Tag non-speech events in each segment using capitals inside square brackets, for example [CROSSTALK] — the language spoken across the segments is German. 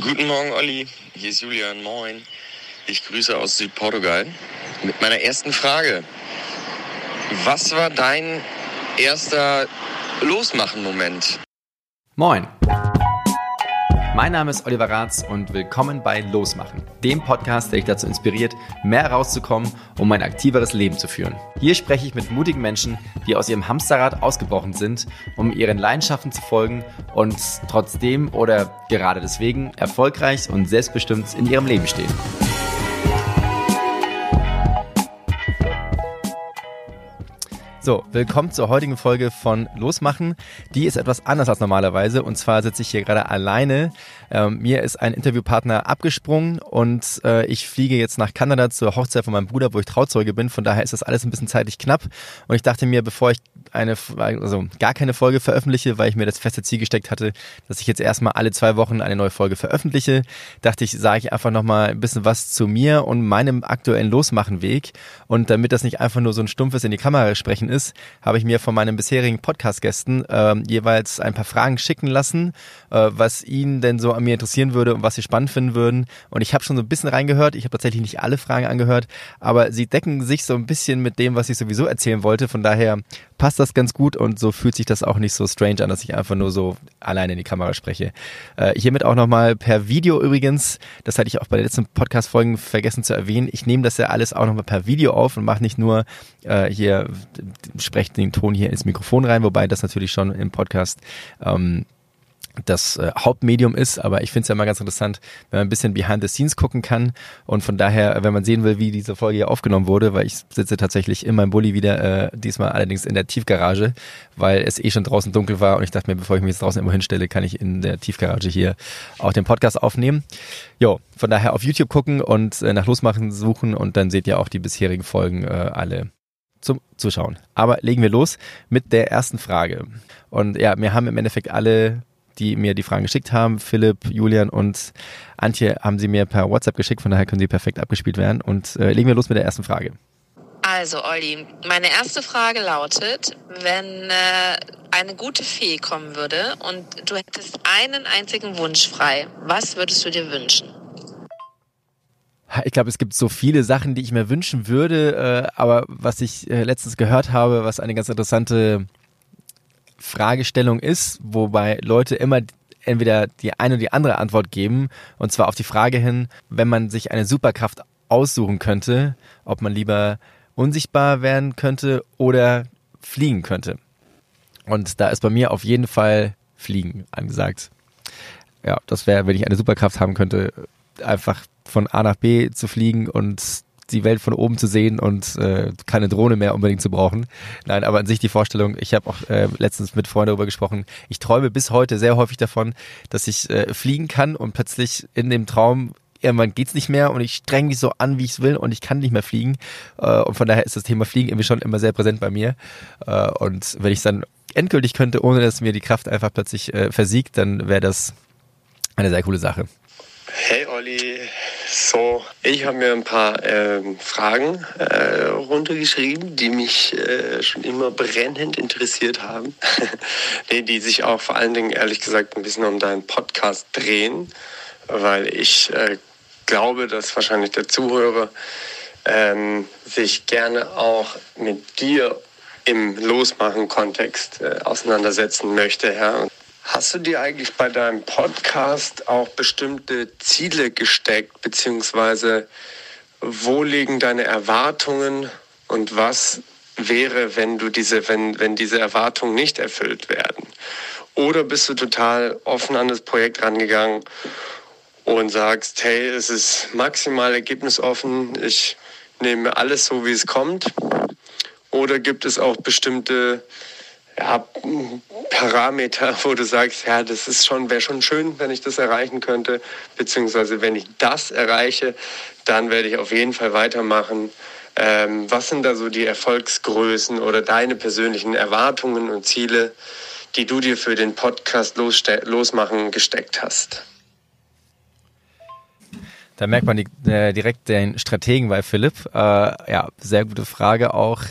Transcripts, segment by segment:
Guten Morgen, Olli. Hier ist Julian. Moin. Ich grüße aus Südportugal mit meiner ersten Frage. Was war dein erster Losmachen-Moment? Moin. Mein Name ist Oliver Ratz und willkommen bei Losmachen, dem Podcast, der dich dazu inspiriert, mehr rauszukommen, um ein aktiveres Leben zu führen. Hier spreche ich mit mutigen Menschen, die aus ihrem Hamsterrad ausgebrochen sind, um ihren Leidenschaften zu folgen und trotzdem oder gerade deswegen erfolgreich und selbstbestimmt in ihrem Leben stehen. So, willkommen zur heutigen Folge von Losmachen. Die ist etwas anders als normalerweise und zwar sitze ich hier gerade alleine. Ähm, mir ist ein Interviewpartner abgesprungen und äh, ich fliege jetzt nach Kanada zur Hochzeit von meinem Bruder, wo ich Trauzeuge bin. Von daher ist das alles ein bisschen zeitlich knapp und ich dachte mir, bevor ich eine, also gar keine Folge veröffentliche, weil ich mir das feste Ziel gesteckt hatte, dass ich jetzt erstmal alle zwei Wochen eine neue Folge veröffentliche, dachte ich, sage ich einfach nochmal ein bisschen was zu mir und meinem aktuellen Losmachenweg. Und damit das nicht einfach nur so ein stumpfes in die Kamera sprechen ist, habe ich mir von meinen bisherigen Podcast-Gästen äh, jeweils ein paar Fragen schicken lassen, äh, was ihnen denn so an mir interessieren würde und was sie spannend finden würden. Und ich habe schon so ein bisschen reingehört. Ich habe tatsächlich nicht alle Fragen angehört, aber sie decken sich so ein bisschen mit dem, was ich sowieso erzählen wollte. Von daher passt das ganz gut und so fühlt sich das auch nicht so strange an, dass ich einfach nur so alleine in die Kamera spreche. Äh, hiermit auch nochmal per Video übrigens, das hatte ich auch bei den letzten Podcast-Folgen vergessen zu erwähnen. Ich nehme das ja alles auch nochmal per Video auf und mache nicht nur äh, hier, spreche den Ton hier ins Mikrofon rein, wobei das natürlich schon im Podcast ähm, das äh, Hauptmedium ist, aber ich finde es ja immer ganz interessant, wenn man ein bisschen behind the scenes gucken kann und von daher, wenn man sehen will, wie diese Folge hier aufgenommen wurde, weil ich sitze tatsächlich in meinem Bulli wieder, äh, diesmal allerdings in der Tiefgarage, weil es eh schon draußen dunkel war und ich dachte mir, bevor ich mich jetzt draußen immer hinstelle, kann ich in der Tiefgarage hier auch den Podcast aufnehmen. Jo, von daher auf YouTube gucken und äh, nach Losmachen suchen und dann seht ihr auch die bisherigen Folgen äh, alle zum Zuschauen. Aber legen wir los mit der ersten Frage. Und ja, wir haben im Endeffekt alle die mir die Fragen geschickt haben. Philipp, Julian und Antje haben sie mir per WhatsApp geschickt, von daher können sie perfekt abgespielt werden. Und äh, legen wir los mit der ersten Frage. Also, Olli, meine erste Frage lautet, wenn äh, eine gute Fee kommen würde und du hättest einen einzigen Wunsch frei, was würdest du dir wünschen? Ich glaube, es gibt so viele Sachen, die ich mir wünschen würde, äh, aber was ich äh, letztens gehört habe, was eine ganz interessante Fragestellung ist, wobei Leute immer entweder die eine oder die andere Antwort geben, und zwar auf die Frage hin, wenn man sich eine Superkraft aussuchen könnte, ob man lieber unsichtbar werden könnte oder fliegen könnte. Und da ist bei mir auf jeden Fall Fliegen angesagt. Ja, das wäre, wenn ich eine Superkraft haben könnte, einfach von A nach B zu fliegen und die Welt von oben zu sehen und äh, keine Drohne mehr unbedingt zu brauchen. Nein, aber an sich die Vorstellung, ich habe auch äh, letztens mit Freunden darüber gesprochen, ich träume bis heute sehr häufig davon, dass ich äh, fliegen kann und plötzlich in dem Traum irgendwann geht's nicht mehr und ich streng mich so an, wie ich es will und ich kann nicht mehr fliegen. Äh, und von daher ist das Thema Fliegen irgendwie schon immer sehr präsent bei mir. Äh, und wenn ich es dann endgültig könnte, ohne dass mir die Kraft einfach plötzlich äh, versiegt, dann wäre das eine sehr coole Sache. Hey Olli, so, ich habe mir ein paar ähm, Fragen äh, runtergeschrieben, die mich äh, schon immer brennend interessiert haben. [LAUGHS] nee, die sich auch vor allen Dingen, ehrlich gesagt, ein bisschen um deinen Podcast drehen, weil ich äh, glaube, dass wahrscheinlich der Zuhörer ähm, sich gerne auch mit dir im Losmachen-Kontext äh, auseinandersetzen möchte. Ja? Hast du dir eigentlich bei deinem Podcast auch bestimmte Ziele gesteckt, beziehungsweise wo liegen deine Erwartungen und was wäre, wenn du diese, wenn, wenn diese Erwartungen nicht erfüllt werden? Oder bist du total offen an das Projekt rangegangen und sagst, hey, es ist maximal ergebnisoffen, ich nehme alles so, wie es kommt? Oder gibt es auch bestimmte ja, Parameter, wo du sagst, ja, das ist schon, wäre schon schön, wenn ich das erreichen könnte, beziehungsweise wenn ich das erreiche, dann werde ich auf jeden Fall weitermachen. Ähm, was sind da so die Erfolgsgrößen oder deine persönlichen Erwartungen und Ziele, die du dir für den Podcast losmachen gesteckt hast? Da merkt man die, äh, direkt den Strategen bei Philipp. Äh, ja, sehr gute Frage auch.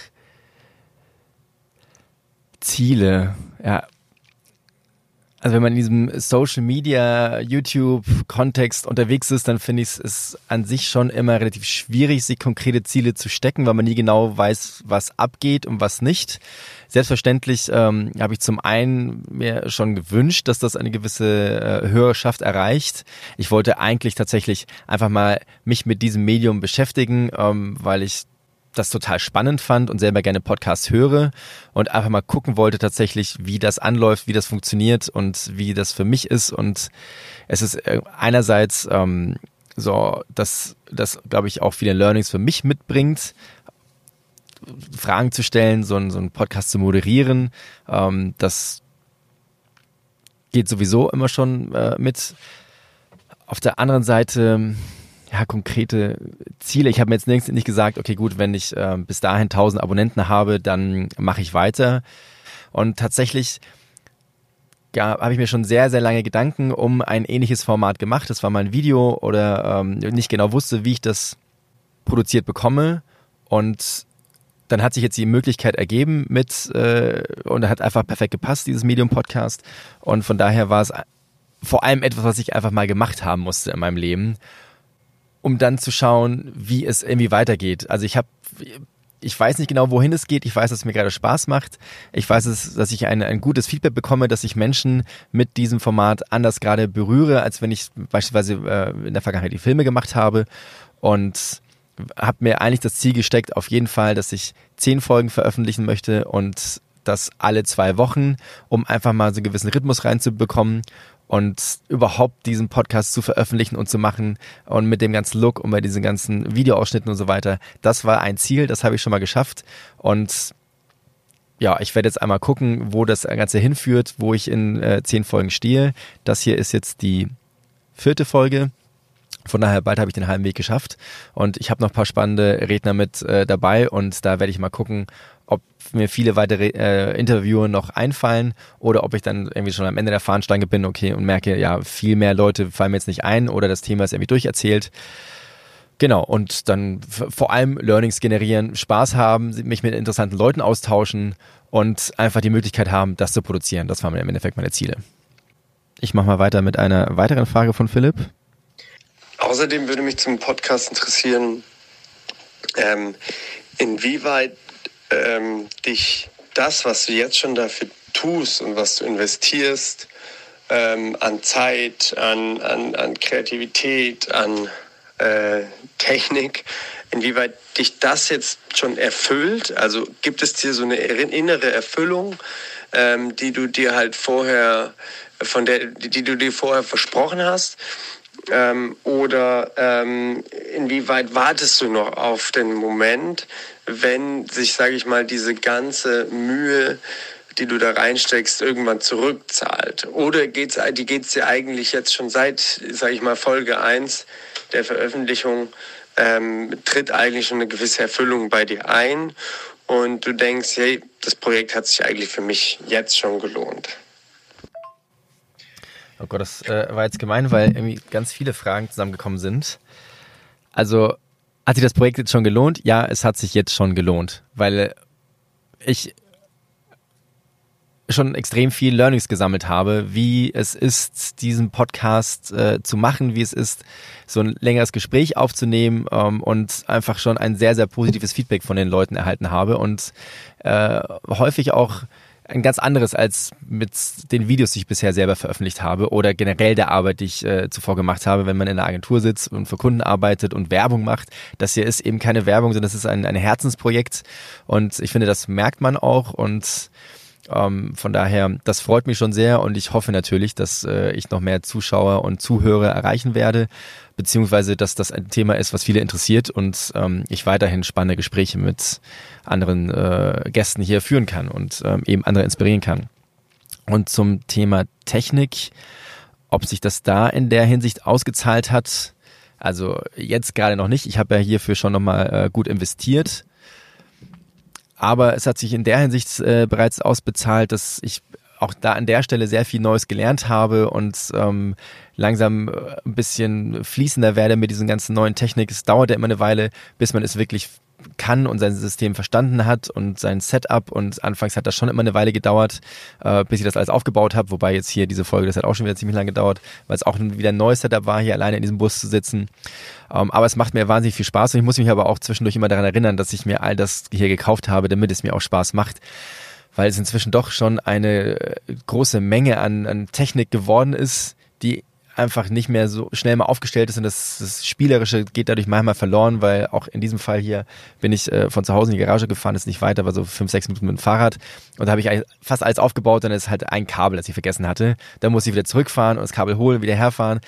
Ziele, ja. Also wenn man in diesem Social Media, YouTube-Kontext unterwegs ist, dann finde ich es an sich schon immer relativ schwierig, sich konkrete Ziele zu stecken, weil man nie genau weiß, was abgeht und was nicht. Selbstverständlich ähm, habe ich zum einen mir schon gewünscht, dass das eine gewisse äh, Hörerschaft erreicht. Ich wollte eigentlich tatsächlich einfach mal mich mit diesem Medium beschäftigen, ähm, weil ich das total spannend fand und selber gerne Podcasts höre und einfach mal gucken wollte tatsächlich, wie das anläuft, wie das funktioniert und wie das für mich ist. Und es ist äh, einerseits ähm, so, dass das, glaube ich, auch viele Learnings für mich mitbringt. Fragen zu stellen, so einen, so einen Podcast zu moderieren, ähm, das geht sowieso immer schon äh, mit. Auf der anderen Seite ja, konkrete Ziele. Ich habe mir jetzt längst nicht gesagt, okay, gut, wenn ich äh, bis dahin 1000 Abonnenten habe, dann mache ich weiter. Und tatsächlich ja, habe ich mir schon sehr, sehr lange Gedanken um ein ähnliches Format gemacht. Das war mal ein Video oder ähm, nicht genau wusste, wie ich das produziert bekomme. Und dann hat sich jetzt die Möglichkeit ergeben mit äh, und hat einfach perfekt gepasst, dieses Medium-Podcast. Und von daher war es vor allem etwas, was ich einfach mal gemacht haben musste in meinem Leben um dann zu schauen, wie es irgendwie weitergeht. Also ich habe ich weiß nicht genau, wohin es geht. Ich weiß, dass es mir gerade Spaß macht. Ich weiß, dass ich ein, ein gutes Feedback bekomme, dass ich Menschen mit diesem Format anders gerade berühre, als wenn ich beispielsweise äh, in der Vergangenheit die Filme gemacht habe. Und habe mir eigentlich das Ziel gesteckt, auf jeden Fall, dass ich zehn Folgen veröffentlichen möchte und das alle zwei Wochen, um einfach mal so einen gewissen Rhythmus reinzubekommen und überhaupt diesen Podcast zu veröffentlichen und zu machen und mit dem ganzen Look und bei diesen ganzen Videoausschnitten und so weiter. Das war ein Ziel, das habe ich schon mal geschafft und ja, ich werde jetzt einmal gucken, wo das Ganze hinführt, wo ich in äh, zehn Folgen stehe. Das hier ist jetzt die vierte Folge. Von daher bald habe ich den halben Weg geschafft und ich habe noch ein paar spannende Redner mit äh, dabei und da werde ich mal gucken, ob mir viele weitere äh, Interviewer noch einfallen oder ob ich dann irgendwie schon am Ende der Fahnenstange bin, okay, und merke, ja, viel mehr Leute fallen mir jetzt nicht ein oder das Thema ist irgendwie durcherzählt. Genau, und dann vor allem Learnings generieren, Spaß haben, mich mit interessanten Leuten austauschen und einfach die Möglichkeit haben, das zu produzieren. Das waren im Endeffekt meine Ziele. Ich mache mal weiter mit einer weiteren Frage von Philipp. Außerdem würde mich zum Podcast interessieren, ähm, inwieweit ähm, dich das, was du jetzt schon dafür tust und was du investierst, ähm, an Zeit, an, an, an Kreativität, an äh, Technik, inwieweit dich das jetzt schon erfüllt? Also gibt es dir so eine innere Erfüllung, ähm, die du dir halt vorher, von der, die du dir vorher versprochen hast? Ähm, oder ähm, inwieweit wartest du noch auf den Moment, wenn sich, sage ich mal, diese ganze Mühe, die du da reinsteckst, irgendwann zurückzahlt? Oder geht's, die geht es dir eigentlich jetzt schon seit, sage ich mal, Folge 1 der Veröffentlichung, ähm, tritt eigentlich schon eine gewisse Erfüllung bei dir ein und du denkst, hey, das Projekt hat sich eigentlich für mich jetzt schon gelohnt? Oh Gott, das äh, war jetzt gemein, weil irgendwie ganz viele Fragen zusammengekommen sind. Also, hat sich das Projekt jetzt schon gelohnt? Ja, es hat sich jetzt schon gelohnt, weil ich schon extrem viel Learnings gesammelt habe, wie es ist, diesen Podcast äh, zu machen, wie es ist, so ein längeres Gespräch aufzunehmen ähm, und einfach schon ein sehr, sehr positives Feedback von den Leuten erhalten habe und äh, häufig auch ein ganz anderes als mit den Videos, die ich bisher selber veröffentlicht habe oder generell der Arbeit, die ich äh, zuvor gemacht habe, wenn man in einer Agentur sitzt und für Kunden arbeitet und Werbung macht. Das hier ist eben keine Werbung, sondern das ist ein, ein Herzensprojekt und ich finde, das merkt man auch und ähm, von daher, das freut mich schon sehr und ich hoffe natürlich, dass äh, ich noch mehr Zuschauer und Zuhörer erreichen werde, beziehungsweise dass das ein Thema ist, was viele interessiert und ähm, ich weiterhin spannende Gespräche mit anderen äh, Gästen hier führen kann und ähm, eben andere inspirieren kann. Und zum Thema Technik, ob sich das da in der Hinsicht ausgezahlt hat, also jetzt gerade noch nicht. Ich habe ja hierfür schon nochmal äh, gut investiert aber es hat sich in der Hinsicht äh, bereits ausbezahlt, dass ich auch da an der Stelle sehr viel Neues gelernt habe und ähm, langsam äh, ein bisschen fließender werde mit diesen ganzen neuen Technik. Es dauert ja immer eine Weile, bis man es wirklich kann und sein System verstanden hat und sein Setup. Und anfangs hat das schon immer eine Weile gedauert, äh, bis ich das alles aufgebaut habe. Wobei jetzt hier diese Folge, das hat auch schon wieder ziemlich lange gedauert, weil es auch wieder ein neues Setup war, hier alleine in diesem Bus zu sitzen. Ähm, aber es macht mir wahnsinnig viel Spaß und ich muss mich aber auch zwischendurch immer daran erinnern, dass ich mir all das hier gekauft habe, damit es mir auch Spaß macht weil es inzwischen doch schon eine äh, große Menge an, an Technik geworden ist, die einfach nicht mehr so schnell mal aufgestellt ist und das, das Spielerische geht dadurch manchmal verloren, weil auch in diesem Fall hier bin ich äh, von zu Hause in die Garage gefahren, ist nicht weiter, war so fünf, sechs Minuten mit dem Fahrrad und da habe ich fast alles aufgebaut, dann ist halt ein Kabel, das ich vergessen hatte. Dann muss ich wieder zurückfahren und das Kabel holen, wieder herfahren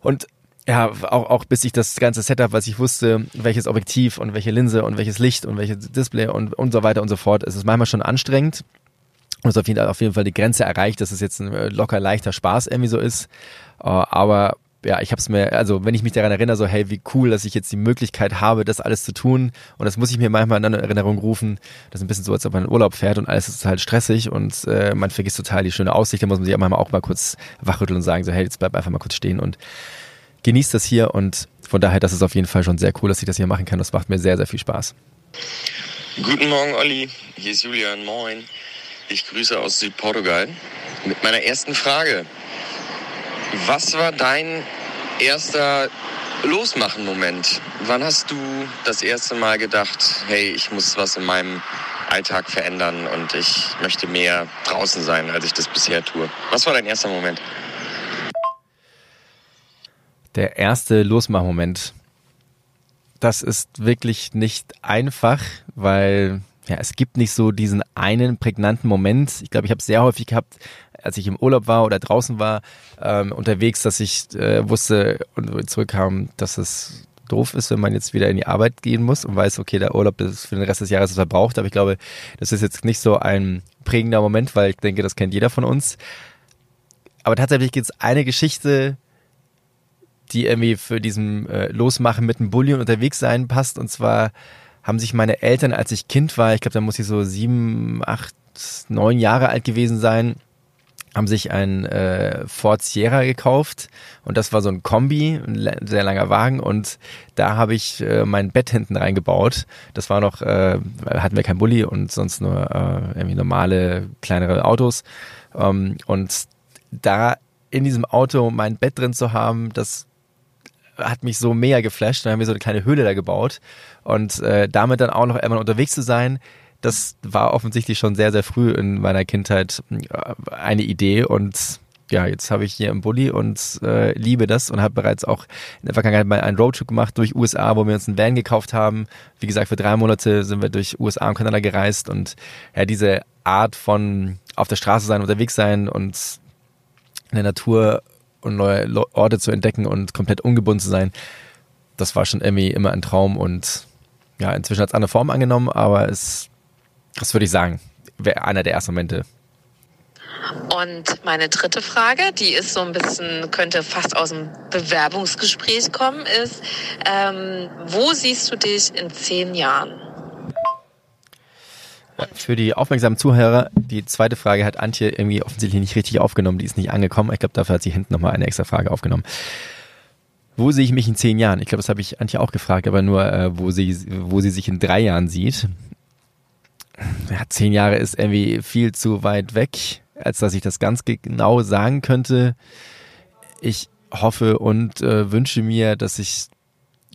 und ja, auch, auch bis ich das ganze Setup, was ich wusste, welches Objektiv und welche Linse und welches Licht und welches Display und, und so weiter und so fort, es ist manchmal schon anstrengend und es auf jeden, Fall, auf jeden Fall die Grenze erreicht, dass es jetzt ein äh, locker leichter Spaß irgendwie so ist. Äh, aber ja, ich habe es mir, also wenn ich mich daran erinnere, so hey, wie cool, dass ich jetzt die Möglichkeit habe, das alles zu tun und das muss ich mir manchmal in Erinnerung rufen. Das ist ein bisschen so, als ob man in Urlaub fährt und alles ist halt stressig und äh, man vergisst total die schöne Aussicht. Da muss man sich manchmal auch mal kurz wachrütteln und sagen so hey, jetzt bleib einfach mal kurz stehen und genießt das hier und von daher, das ist auf jeden Fall schon sehr cool, dass ich das hier machen kann. Das macht mir sehr, sehr viel Spaß. Guten Morgen, Olli. Hier ist Julian. Moin. Ich grüße aus Südportugal mit meiner ersten Frage. Was war dein erster Losmachen-Moment? Wann hast du das erste Mal gedacht, hey, ich muss was in meinem Alltag verändern und ich möchte mehr draußen sein, als ich das bisher tue? Was war dein erster Moment? Der erste Losmach-Moment. Das ist wirklich nicht einfach, weil ja, es gibt nicht so diesen einen prägnanten Moment. Ich glaube, ich habe es sehr häufig gehabt, als ich im Urlaub war oder draußen war, ähm, unterwegs, dass ich äh, wusste und zurückkam, dass es doof ist, wenn man jetzt wieder in die Arbeit gehen muss und weiß, okay, der Urlaub ist für den Rest des Jahres verbraucht. Aber ich glaube, das ist jetzt nicht so ein prägender Moment, weil ich denke, das kennt jeder von uns. Aber tatsächlich gibt es eine Geschichte, die irgendwie für diesen äh, Losmachen mit dem Bulli unterwegs sein passt. Und zwar haben sich meine Eltern, als ich Kind war, ich glaube, da muss ich so sieben, acht, neun Jahre alt gewesen sein, haben sich ein äh, Ford Sierra gekauft. Und das war so ein Kombi, ein sehr langer Wagen. Und da habe ich äh, mein Bett hinten reingebaut. Das war noch, äh, hatten wir kein Bulli und sonst nur äh, irgendwie normale kleinere Autos. Ähm, und da in diesem Auto mein Bett drin zu haben, das hat mich so mega geflasht. Dann haben wir so eine kleine Höhle da gebaut und äh, damit dann auch noch einmal unterwegs zu sein, das war offensichtlich schon sehr, sehr früh in meiner Kindheit äh, eine Idee und ja, jetzt habe ich hier im Bulli und äh, liebe das und habe bereits auch in der Vergangenheit mal einen Roadtrip gemacht durch USA, wo wir uns einen Van gekauft haben. Wie gesagt, für drei Monate sind wir durch USA und Kanada gereist und ja, diese Art von auf der Straße sein, unterwegs sein und in der Natur und neue Orte zu entdecken und komplett ungebunden zu sein, das war schon irgendwie immer ein Traum und ja, inzwischen hat es andere Form angenommen, aber es, das würde ich sagen, wäre einer der ersten Momente. Und meine dritte Frage, die ist so ein bisschen, könnte fast aus dem Bewerbungsgespräch kommen, ist, ähm, wo siehst du dich in zehn Jahren? Für die aufmerksamen Zuhörer, die zweite Frage hat Antje irgendwie offensichtlich nicht richtig aufgenommen, die ist nicht angekommen. Ich glaube, dafür hat sie hinten nochmal eine extra Frage aufgenommen. Wo sehe ich mich in zehn Jahren? Ich glaube, das habe ich Antje auch gefragt, aber nur, äh, wo, sie, wo sie sich in drei Jahren sieht. Ja, zehn Jahre ist irgendwie viel zu weit weg, als dass ich das ganz genau sagen könnte. Ich hoffe und äh, wünsche mir, dass ich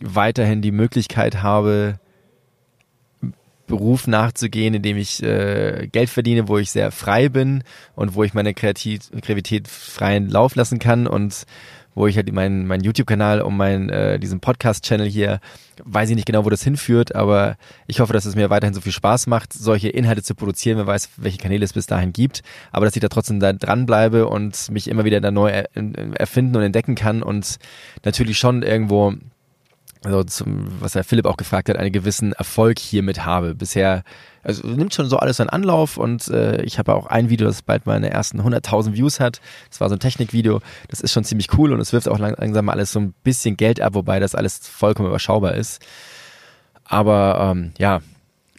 weiterhin die Möglichkeit habe, Beruf nachzugehen, in dem ich äh, Geld verdiene, wo ich sehr frei bin und wo ich meine Kreativ Kreativität freien Lauf lassen kann und wo ich halt meinen mein YouTube-Kanal und meinen äh, diesen Podcast-Channel hier, weiß ich nicht genau, wo das hinführt, aber ich hoffe, dass es mir weiterhin so viel Spaß macht, solche Inhalte zu produzieren. Wer weiß, welche Kanäle es bis dahin gibt, aber dass ich da trotzdem da dranbleibe und mich immer wieder da neu erfinden und entdecken kann und natürlich schon irgendwo also zum, was Herr Philipp auch gefragt hat, einen gewissen Erfolg hiermit habe. Bisher, also nimmt schon so alles seinen Anlauf und äh, ich habe auch ein Video, das bald meine ersten 100.000 Views hat. Das war so ein Technikvideo. Das ist schon ziemlich cool und es wirft auch langsam alles so ein bisschen Geld ab, wobei das alles vollkommen überschaubar ist. Aber ähm, ja,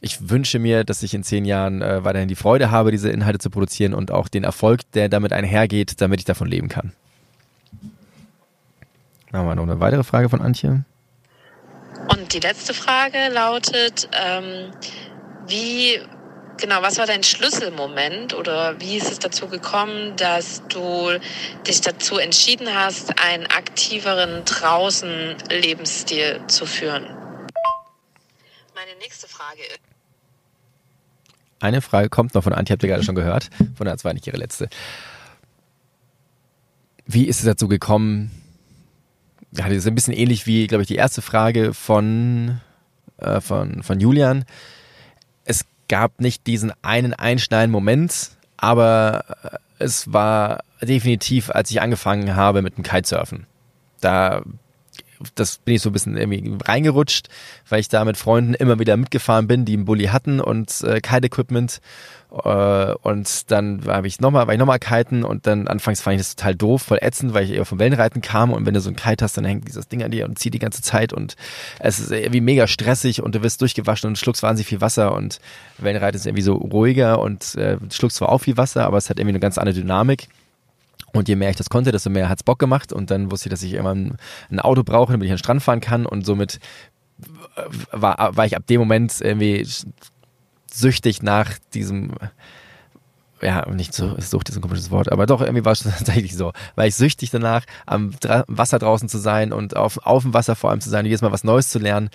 ich wünsche mir, dass ich in zehn Jahren äh, weiterhin die Freude habe, diese Inhalte zu produzieren und auch den Erfolg, der damit einhergeht, damit ich davon leben kann. Haben wir noch eine weitere Frage von Antje. Und die letzte Frage lautet, ähm, wie genau, was war dein Schlüsselmoment oder wie ist es dazu gekommen, dass du dich dazu entschieden hast, einen aktiveren draußen Lebensstil zu führen? Meine nächste Frage ist. Eine Frage kommt noch von Antje, habt ihr gerade schon gehört. Von der, das war nicht ihre letzte. Wie ist es dazu gekommen? Ja, das ist ein bisschen ähnlich wie, glaube ich, die erste Frage von, äh, von, von Julian. Es gab nicht diesen einen einschneidenden Moment, aber äh, es war definitiv, als ich angefangen habe mit dem Kitesurfen. Da das bin ich so ein bisschen irgendwie reingerutscht, weil ich da mit Freunden immer wieder mitgefahren bin, die einen Bulli hatten und äh, Kite-Equipment. Äh, und dann war ich nochmal, war ich nochmal kiten und dann anfangs fand ich das total doof, voll ätzend, weil ich eher vom Wellenreiten kam und wenn du so ein Kite hast, dann hängt dieses Ding an dir und zieht die ganze Zeit und es ist irgendwie mega stressig und du wirst durchgewaschen und schluckst wahnsinnig viel Wasser und Wellenreiten ist irgendwie so ruhiger und äh, schluckst zwar auch viel Wasser, aber es hat irgendwie eine ganz andere Dynamik. Und je mehr ich das konnte, desto mehr hat's Bock gemacht. Und dann wusste ich, dass ich immer ein, ein Auto brauche, damit ich an den Strand fahren kann. Und somit war, war ich ab dem Moment irgendwie süchtig nach diesem, ja, nicht so, Sucht ist ein komisches Wort, aber doch, irgendwie war es [LAUGHS] tatsächlich so. War ich süchtig danach, am Wasser draußen zu sein und auf, auf dem Wasser vor allem zu sein, jedes Mal was Neues zu lernen.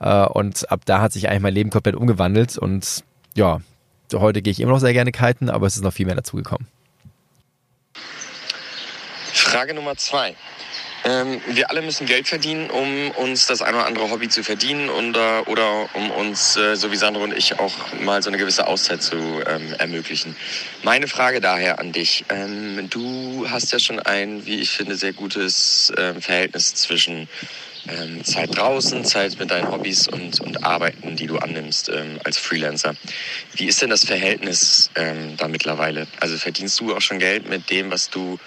Äh, und ab da hat sich eigentlich mein Leben komplett umgewandelt. Und ja, heute gehe ich immer noch sehr gerne kiten, aber es ist noch viel mehr dazugekommen. Frage Nummer zwei. Ähm, wir alle müssen Geld verdienen, um uns das eine oder andere Hobby zu verdienen und, äh, oder um uns, äh, so wie Sandro und ich, auch mal so eine gewisse Auszeit zu ähm, ermöglichen. Meine Frage daher an dich. Ähm, du hast ja schon ein, wie ich finde, sehr gutes äh, Verhältnis zwischen ähm, Zeit draußen, Zeit mit deinen Hobbys und, und Arbeiten, die du annimmst ähm, als Freelancer. Wie ist denn das Verhältnis ähm, da mittlerweile? Also verdienst du auch schon Geld mit dem, was du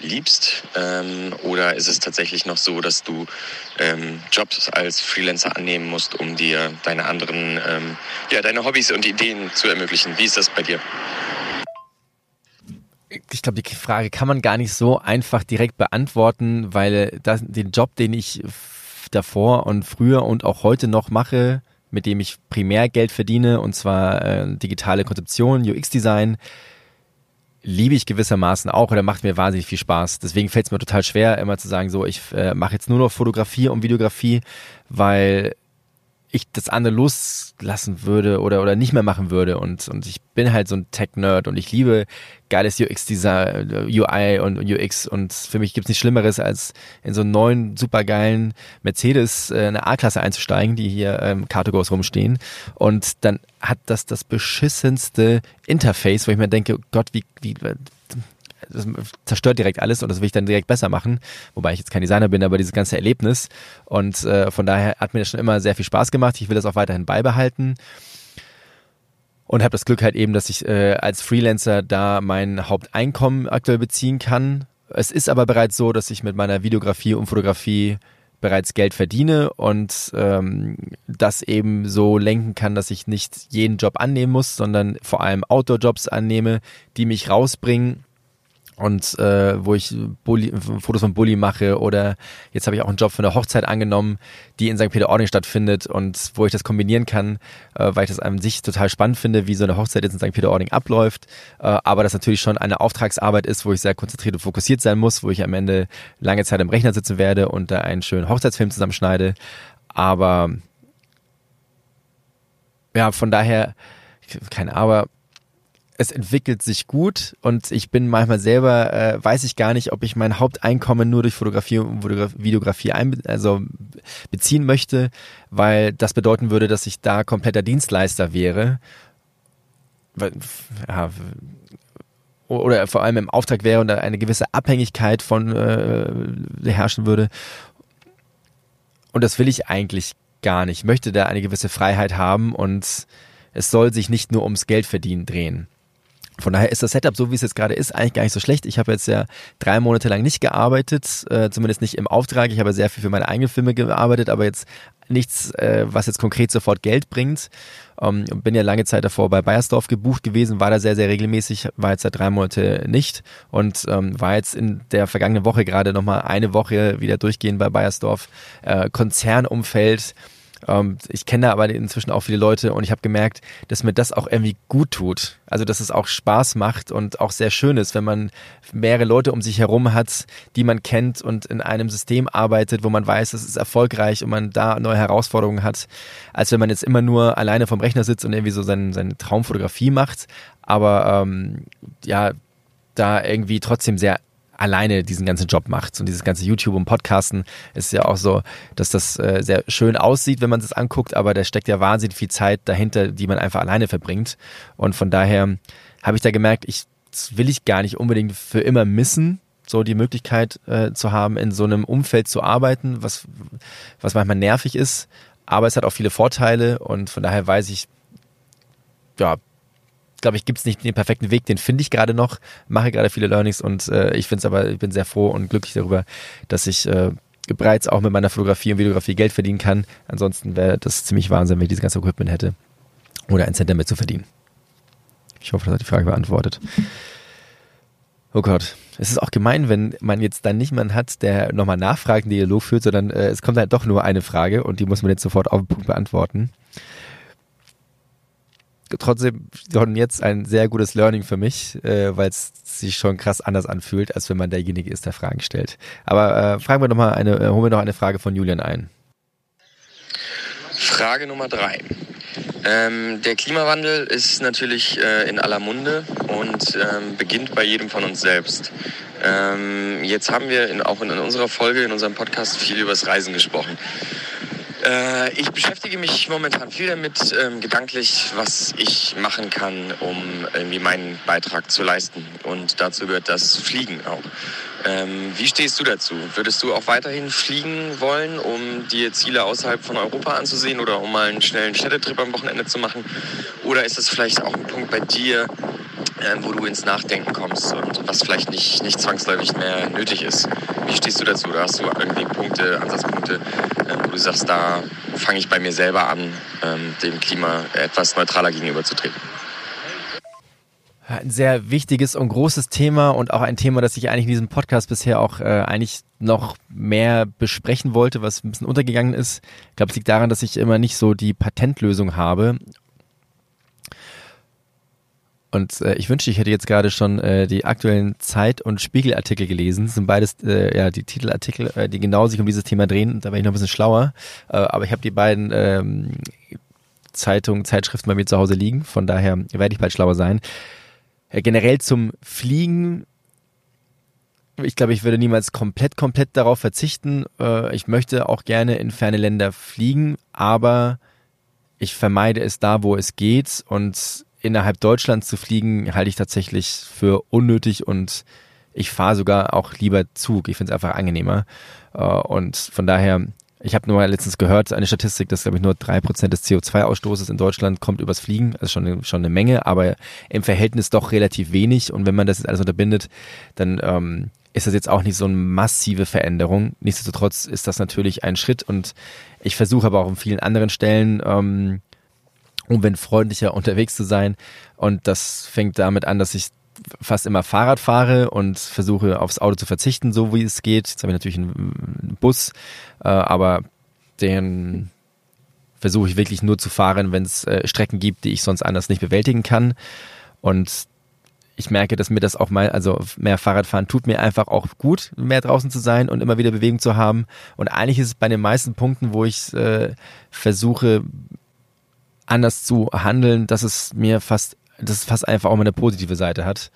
liebst? Ähm, oder ist es tatsächlich noch so, dass du ähm, Jobs als Freelancer annehmen musst, um dir deine anderen, ähm, ja, deine Hobbys und Ideen zu ermöglichen? Wie ist das bei dir? Ich glaube, die Frage kann man gar nicht so einfach direkt beantworten, weil das, den Job, den ich davor und früher und auch heute noch mache, mit dem ich primär Geld verdiene, und zwar äh, digitale Konzeption, UX-Design, liebe ich gewissermaßen auch oder macht mir wahnsinnig viel Spaß. Deswegen fällt es mir total schwer, immer zu sagen, so ich äh, mache jetzt nur noch Fotografie und Videografie, weil ich das andere loslassen würde oder, oder nicht mehr machen würde. Und, und ich bin halt so ein Tech-Nerd und ich liebe geiles UX-Design, UI und UX. Und für mich gibt's nichts Schlimmeres, als in so einen neuen, supergeilen Mercedes äh, eine A-Klasse einzusteigen, die hier ähm, Cartogos rumstehen. Und dann hat das das beschissenste Interface, wo ich mir denke, Gott, wie, wie das zerstört direkt alles und das will ich dann direkt besser machen. Wobei ich jetzt kein Designer bin, aber dieses ganze Erlebnis. Und äh, von daher hat mir das schon immer sehr viel Spaß gemacht. Ich will das auch weiterhin beibehalten. Und habe das Glück halt eben, dass ich äh, als Freelancer da mein Haupteinkommen aktuell beziehen kann. Es ist aber bereits so, dass ich mit meiner Videografie und Fotografie bereits Geld verdiene und ähm, das eben so lenken kann, dass ich nicht jeden Job annehmen muss, sondern vor allem Outdoor-Jobs annehme, die mich rausbringen und äh, wo ich Bulli, Fotos von Bulli mache oder jetzt habe ich auch einen Job für eine Hochzeit angenommen, die in St. Peter-Ording stattfindet und wo ich das kombinieren kann, äh, weil ich das an sich total spannend finde, wie so eine Hochzeit jetzt in St. Peter-Ording abläuft, äh, aber das natürlich schon eine Auftragsarbeit ist, wo ich sehr konzentriert und fokussiert sein muss, wo ich am Ende lange Zeit im Rechner sitzen werde und da einen schönen Hochzeitsfilm zusammenschneide, aber ja, von daher, keine Aber, es entwickelt sich gut und ich bin manchmal selber, äh, weiß ich gar nicht, ob ich mein Haupteinkommen nur durch Fotografie und Videografie ein, also beziehen möchte, weil das bedeuten würde, dass ich da kompletter Dienstleister wäre. Ja, oder vor allem im Auftrag wäre und da eine gewisse Abhängigkeit von äh, herrschen würde. Und das will ich eigentlich gar nicht. Ich möchte da eine gewisse Freiheit haben und es soll sich nicht nur ums Geld verdienen drehen. Von daher ist das Setup, so wie es jetzt gerade ist, eigentlich gar nicht so schlecht. Ich habe jetzt ja drei Monate lang nicht gearbeitet, äh, zumindest nicht im Auftrag. Ich habe sehr viel für meine eigenen Filme gearbeitet, aber jetzt nichts, äh, was jetzt konkret sofort Geld bringt. Ähm, bin ja lange Zeit davor bei Bayersdorf gebucht gewesen, war da sehr, sehr regelmäßig, war jetzt seit drei Monate nicht und ähm, war jetzt in der vergangenen Woche gerade nochmal eine Woche wieder durchgehend bei Bayersdorf. Äh, Konzernumfeld, Ähm, ich kenne aber inzwischen auch viele Leute und ich habe gemerkt, dass mir das auch irgendwie gut tut. Also dass es auch Spaß macht und auch sehr schön ist, wenn man mehrere Leute um sich herum hat, die man kennt und in einem System arbeitet, wo man weiß, es ist erfolgreich und man da neue Herausforderungen hat, als wenn man jetzt immer nur alleine vom Rechner sitzt und irgendwie so seine, seine Traumfotografie macht. Aber ähm, ja, da irgendwie trotzdem sehr alleine diesen ganzen Job macht. Und dieses ganze YouTube und Podcasten ist ja auch so, dass das äh, sehr schön aussieht, wenn man es anguckt, aber da steckt ja wahnsinnig viel Zeit dahinter, die man einfach alleine verbringt. Und von daher habe ich da gemerkt, ich will ich gar nicht unbedingt für immer missen, so die Möglichkeit äh, zu haben, in so einem Umfeld zu arbeiten, was, was manchmal nervig ist, aber es hat auch viele Vorteile und von daher weiß ich, ja, glaube ich, gibt es nicht den perfekten Weg, den finde ich gerade noch, mache gerade viele Learnings und äh, ich finde es aber, ich bin sehr froh und glücklich darüber, dass ich äh, bereits auch mit meiner Fotografie und Videografie Geld verdienen kann. Ansonsten wäre das ziemlich Wahnsinn, wenn ich dieses ganze Equipment hätte oder einen Cent damit zu verdienen. Ich hoffe, das hat die Frage beantwortet. Oh Gott, es ist auch gemein, wenn man jetzt dann nicht jemanden hat, der nochmal nachfragt, einen Dialog führt, sondern äh, es kommt halt doch nur eine Frage und die muss man jetzt sofort auf den Punkt beantworten trotzdem schon jetzt ein sehr gutes Learning für mich, äh, weil es sich schon krass anders anfühlt, als wenn man derjenige ist, der Fragen stellt. Aber äh, fragen wir noch mal eine, äh, holen wir noch eine Frage von Julian ein. Frage Nummer drei. Ähm, der Klimawandel ist natürlich äh, in aller Munde und ähm, beginnt bei jedem von uns selbst. Ähm, jetzt haben wir in, auch in, in unserer Folge, in unserem Podcast viel über das Reisen gesprochen. Äh, ich beschäftige mich momentan viel damit, ähm, gedanklich, was ich machen kann, um irgendwie meinen Beitrag zu leisten. Und dazu gehört das Fliegen auch. Ähm, wie stehst du dazu? Würdest du auch weiterhin fliegen wollen, um dir Ziele außerhalb von Europa anzusehen oder um mal einen schnellen Städtetrip am Wochenende zu machen? Oder ist das vielleicht auch ein Punkt bei dir, äh, wo du ins Nachdenken kommst und was vielleicht nicht, nicht zwangsläufig mehr nötig ist? Wie stehst du dazu? Oder hast du irgendwie Punkte, Ansatzpunkte, äh, wo du sagst, da fange ich bei mir selber an, ähm, dem Klima etwas neutraler gegenüberzutreten? Ein sehr wichtiges und großes Thema und auch ein Thema, das ich eigentlich in diesem Podcast bisher auch äh, eigentlich noch mehr besprechen wollte, was ein bisschen untergegangen ist. Ich glaube, es liegt daran, dass ich immer nicht so die Patentlösung habe. Und äh, ich wünschte, ich hätte jetzt gerade schon äh, die aktuellen Zeit- und Spiegelartikel gelesen. Das sind beides äh, ja die Titelartikel, äh, die genau sich um dieses Thema drehen. Da wäre ich noch ein bisschen schlauer. Äh, aber ich habe die beiden ähm, Zeitungen, Zeitschriften bei mir zu Hause liegen. Von daher werde ich bald schlauer sein. Äh, generell zum Fliegen. Ich glaube, ich würde niemals komplett, komplett darauf verzichten. Äh, ich möchte auch gerne in ferne Länder fliegen, aber ich vermeide es da, wo es geht. Und innerhalb Deutschlands zu fliegen, halte ich tatsächlich für unnötig und ich fahre sogar auch lieber Zug. Ich finde es einfach angenehmer. Äh, und von daher ich habe nur letztens gehört, eine Statistik, dass, glaube ich, nur drei Prozent des CO2-Ausstoßes in Deutschland kommt übers Fliegen. Ist schon, schon eine Menge, aber im Verhältnis doch relativ wenig. Und wenn man das jetzt alles unterbindet, dann ähm, ist das jetzt auch nicht so eine massive Veränderung. Nichtsdestotrotz ist das natürlich ein Schritt und ich versuche aber auch an vielen anderen Stellen, ähm, umweltfreundlicher unterwegs zu sein. Und das fängt damit an, dass ich fast immer Fahrrad fahre und versuche aufs Auto zu verzichten, so wie es geht. Jetzt habe ich natürlich einen Bus, äh, aber den versuche ich wirklich nur zu fahren, wenn es äh, Strecken gibt, die ich sonst anders nicht bewältigen kann. Und ich merke, dass mir das auch mal, also mehr Fahrradfahren tut mir einfach auch gut, mehr draußen zu sein und immer wieder Bewegung zu haben. Und eigentlich ist es bei den meisten Punkten, wo ich äh, versuche, anders zu handeln, dass es mir fast dass es fast einfach auch mal eine positive Seite hat.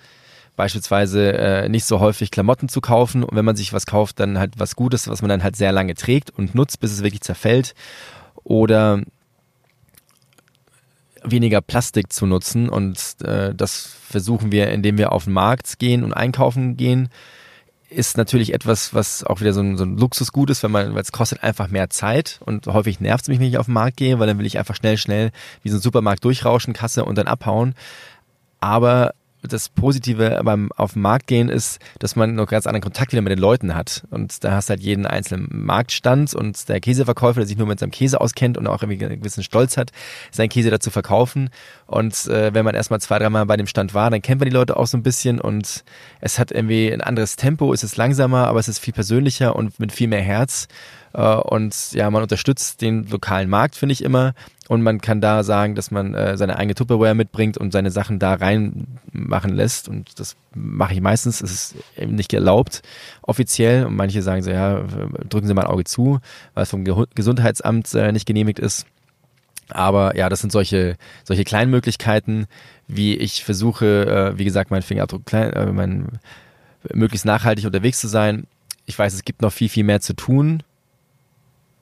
Beispielsweise äh, nicht so häufig Klamotten zu kaufen und wenn man sich was kauft, dann halt was Gutes, was man dann halt sehr lange trägt und nutzt, bis es wirklich zerfällt. Oder weniger Plastik zu nutzen und äh, das versuchen wir, indem wir auf den Markt gehen und einkaufen gehen ist natürlich etwas, was auch wieder so ein, so ein Luxusgut ist, wenn man, weil es kostet einfach mehr Zeit und häufig nervt es mich, wenn ich auf den Markt gehe, weil dann will ich einfach schnell, schnell wie so ein Supermarkt durchrauschen, Kasse und dann abhauen. Aber das Positive beim auf den Markt gehen ist, dass man noch ganz anderen Kontakt wieder mit den Leuten hat. Und da hast halt jeden einzelnen Marktstand und der Käseverkäufer, der sich nur mit seinem Käse auskennt und auch irgendwie einen gewissen Stolz hat, seinen Käse dazu verkaufen. Und äh, wenn man erstmal zwei, dreimal bei dem Stand war, dann kennt man die Leute auch so ein bisschen und es hat irgendwie ein anderes Tempo, es ist langsamer, aber es ist viel persönlicher und mit viel mehr Herz. Äh, und ja, man unterstützt den lokalen Markt, finde ich immer. Und man kann da sagen, dass man äh, seine eigene Tupperware mitbringt und seine Sachen da reinmachen lässt. Und das mache ich meistens. Es ist eben nicht erlaubt offiziell. Und manche sagen so, ja, drücken Sie mal ein Auge zu, weil es vom Ge Gesundheitsamt äh, nicht genehmigt ist. Aber ja, das sind solche, solche kleinen Möglichkeiten, wie ich versuche, wie gesagt, meinen Fingerabdruck klein, mein, möglichst nachhaltig unterwegs zu sein. Ich weiß, es gibt noch viel, viel mehr zu tun.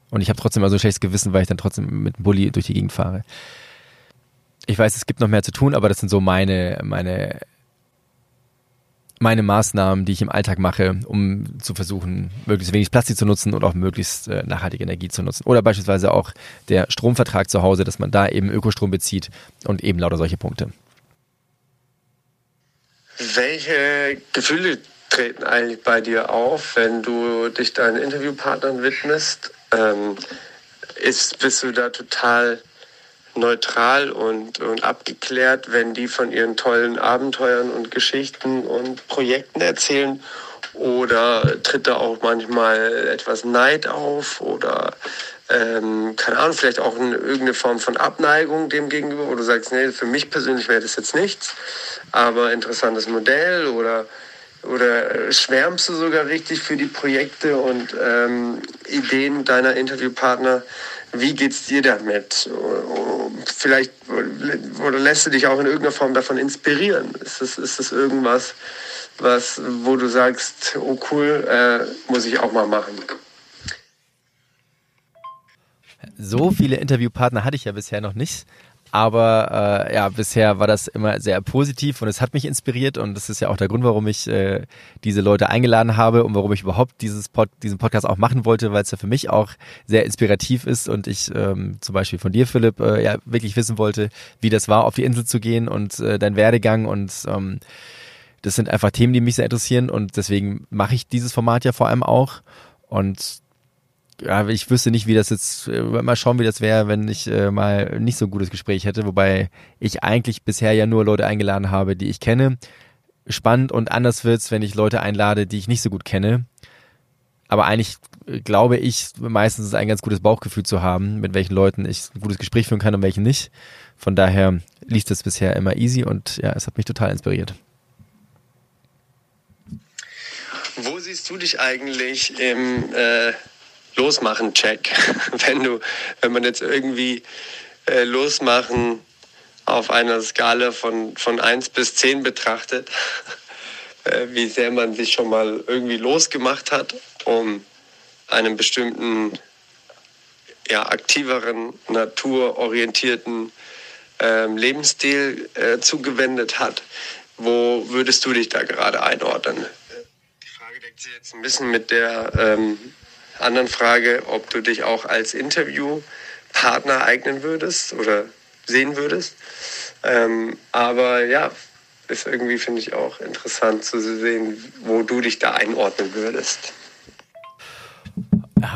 Und ich habe trotzdem mal so ein schlechtes Gewissen, weil ich dann trotzdem mit dem Bulli durch die Gegend fahre. Ich weiß, es gibt noch mehr zu tun, aber das sind so meine, meine, meine Maßnahmen, die ich im Alltag mache, um zu versuchen, möglichst wenig Plastik zu nutzen und auch möglichst äh, nachhaltige Energie zu nutzen. Oder beispielsweise auch der Stromvertrag zu Hause, dass man da eben Ökostrom bezieht und eben lauter solche Punkte. Welche Gefühle treten eigentlich bei dir auf, wenn du dich deinen Interviewpartnern widmest? Ähm, ist, bist du da total neutral und, und abgeklärt, wenn die von ihren tollen Abenteuern und Geschichten und Projekten erzählen? Oder tritt da auch manchmal etwas Neid auf oder ähm, keine Ahnung, vielleicht auch eine, irgendeine Form von Abneigung dem gegenüber, wo du sagst, nee, für mich persönlich wäre das jetzt nichts, aber interessantes Modell oder oder schwärmst du sogar richtig für die Projekte und ähm, Ideen deiner Interviewpartner? Wie geht's dir damit? Vielleicht oder lässt du dich auch in irgendeiner Form davon inspirieren? Ist das, ist das irgendwas, was, wo du sagst, oh cool, äh, muss ich auch mal machen? So viele Interviewpartner hatte ich ja bisher noch nicht. Aber äh, ja, bisher war das immer sehr positiv und es hat mich inspiriert und das ist ja auch der Grund, warum ich äh, diese Leute eingeladen habe und warum ich überhaupt dieses Pod, diesen Podcast auch machen wollte, weil es ja für mich auch sehr inspirativ ist und ich ähm, zum Beispiel von dir, Philipp, äh, ja wirklich wissen wollte, wie das war, auf die Insel zu gehen und äh, dein Werdegang und ähm, das sind einfach Themen, die mich sehr interessieren und deswegen mache ich dieses Format ja vor allem auch und ja, ich wüsste nicht, wie das jetzt, äh, mal schauen, wie das wäre, wenn ich äh, mal nicht so ein gutes Gespräch hätte, wobei ich eigentlich bisher ja nur Leute eingeladen habe, die ich kenne. Spannend und anders wird's, wenn ich Leute einlade, die ich nicht so gut kenne. Aber eigentlich äh, glaube ich, meistens ist ein ganz gutes Bauchgefühl zu haben, mit welchen Leuten ich ein gutes Gespräch führen kann und welchen nicht. Von daher liest es bisher immer easy und ja, es hat mich total inspiriert. Wo siehst du dich eigentlich im äh, Losmachen, check. [LAUGHS] wenn du, wenn man jetzt irgendwie äh, Losmachen auf einer Skala von, von 1 bis 10 betrachtet, [LAUGHS] äh, wie sehr man sich schon mal irgendwie losgemacht hat, um einem bestimmten ja, aktiveren, naturorientierten ähm, Lebensstil äh, zugewendet hat. Wo würdest du dich da gerade einordnen? Die Frage deckt sich jetzt ein bisschen mit der ähm, anderen Frage, ob du dich auch als Interviewpartner eignen würdest oder sehen würdest. Ähm, aber ja, ist irgendwie, finde ich, auch interessant zu sehen, wo du dich da einordnen würdest.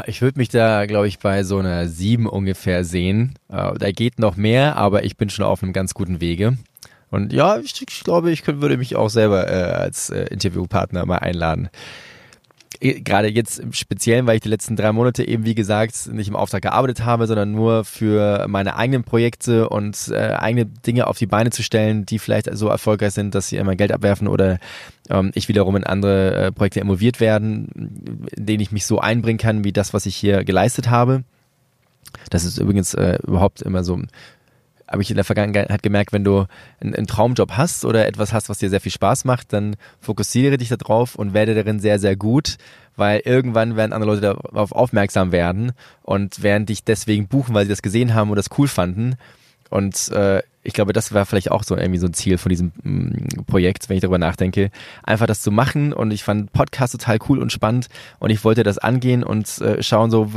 Ich würde mich da, glaube ich, bei so einer 7 ungefähr sehen. Äh, da geht noch mehr, aber ich bin schon auf einem ganz guten Wege. Und ja, ich, ich glaube, ich könnte, würde mich auch selber äh, als äh, Interviewpartner mal einladen. Äh, gerade jetzt im Speziellen, weil ich die letzten drei Monate eben, wie gesagt, nicht im Auftrag gearbeitet habe, sondern nur für meine eigenen Projekte und äh, eigene Dinge auf die Beine zu stellen, die vielleicht so erfolgreich sind, dass sie immer Geld abwerfen oder ähm, ich wiederum in andere äh, Projekte involviert werden, in denen ich mich so einbringen kann, wie das, was ich hier geleistet habe. Das ist übrigens äh, überhaupt immer so habe ich in der Vergangenheit gemerkt, wenn du einen, Traumjob hast oder etwas hast, was dir sehr viel Spaß macht, dann fokussiere dich darauf und werde darin sehr, sehr gut, weil irgendwann werden andere Leute darauf aufmerksam werden und werden dich deswegen buchen, weil sie das gesehen haben oder das cool fanden. Und äh, ich glaube, das war vielleicht auch so irgendwie so ein Ziel von diesem mm, Projekt, wenn ich darüber nachdenke, einfach das zu machen. Und ich fand Podcast total cool und spannend und ich wollte das angehen und äh, schauen so,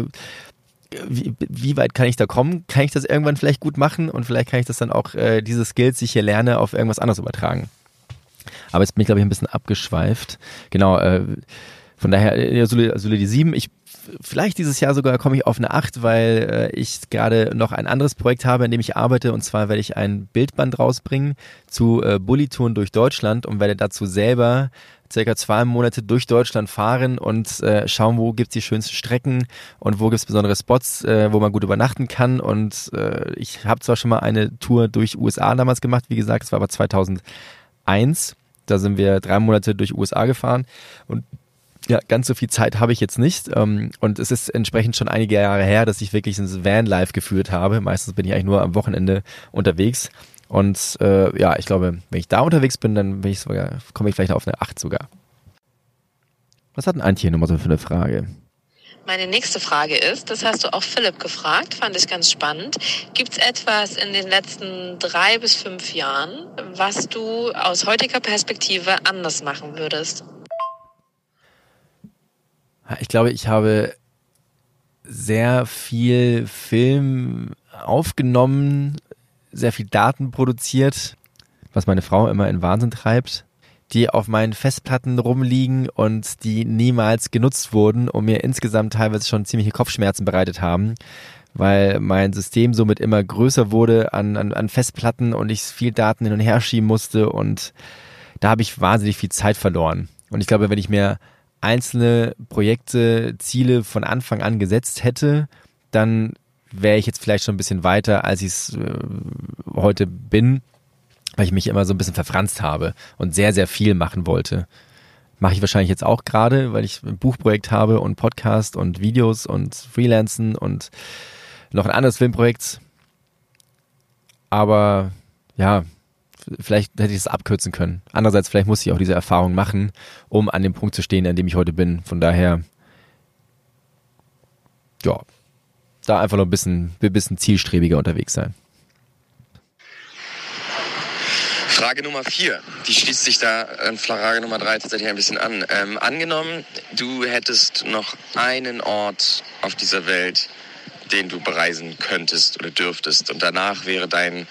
wie, wie weit kann ich da kommen? Kann ich das irgendwann vielleicht gut machen und vielleicht kann ich das dann auch, äh, diese Skills, die ich hier lerne, auf irgendwas anderes übertragen. Aber jetzt bin ich, glaube ich, ein bisschen abgeschweift. Genau, äh, von daher, äh, Solidi 7, ich vielleicht dieses Jahr sogar komme ich auf eine 8, weil äh, ich gerade noch ein anderes Projekt habe, in dem ich arbeite. Und zwar werde ich ein Bildband rausbringen zu äh, Bully-Touren durch Deutschland und werde dazu selber circa zwei Monate durch Deutschland fahren und äh, schauen, wo gibt's die schönsten Strecken und wo gibt's besondere Spots, äh, wo man gut übernachten kann. Und äh, ich habe zwar schon mal eine Tour durch USA damals gemacht, wie gesagt, es war aber 2001. Da sind wir drei Monate durch USA gefahren und ja, ganz so viel Zeit habe ich jetzt nicht. Ähm, und es ist entsprechend schon einige Jahre her, dass ich wirklich ins Van-Life geführt habe. Meistens bin ich eigentlich nur am Wochenende unterwegs. Und äh, ja, ich glaube, wenn ich da unterwegs bin, dann bin ich sogar, komme ich vielleicht auf eine 8 sogar. Was hat ein Antje nochmal so für eine Frage? Meine nächste Frage ist, das hast du auch Philipp gefragt, fand ich ganz spannend. Gibt es etwas in den letzten drei bis fünf Jahren, was du aus heutiger Perspektive anders machen würdest? Ich glaube, ich habe sehr viel Film aufgenommen, sehr viel Daten produziert, was meine Frau immer in Wahnsinn treibt, die auf meinen Festplatten rumliegen und die niemals genutzt wurden und mir insgesamt teilweise schon ziemliche Kopfschmerzen bereitet haben, weil mein System somit immer größer wurde an, an, an Festplatten und ich viel Daten hin und her schieben musste und da habe ich wahnsinnig viel Zeit verloren. Und ich glaube, wenn ich mir einzelne Projekte, Ziele von Anfang an gesetzt hätte, dann wäre ich jetzt vielleicht schon ein bisschen weiter, als ich es äh, heute bin, weil ich mich immer so ein bisschen verfranst habe und sehr, sehr viel machen wollte. Mache ich wahrscheinlich jetzt auch gerade, weil ich ein Buchprojekt habe und Podcast und Videos und Freelancen und noch ein anderes Filmprojekt. Aber ja, vielleicht hätte ich es abkürzen können. Andererseits, vielleicht muss ich auch diese Erfahrung machen, um an dem Punkt zu stehen, an dem ich heute bin. Von daher, ja, da einfach noch ein bisschen, ein bisschen zielstrebiger unterwegs sein. Frage Nummer vier, die schließt sich da an Frage Nummer drei tatsächlich ein bisschen an. Ähm, angenommen, du hättest noch einen Ort auf dieser Welt, den du bereisen könntest oder dürftest und danach wäre dein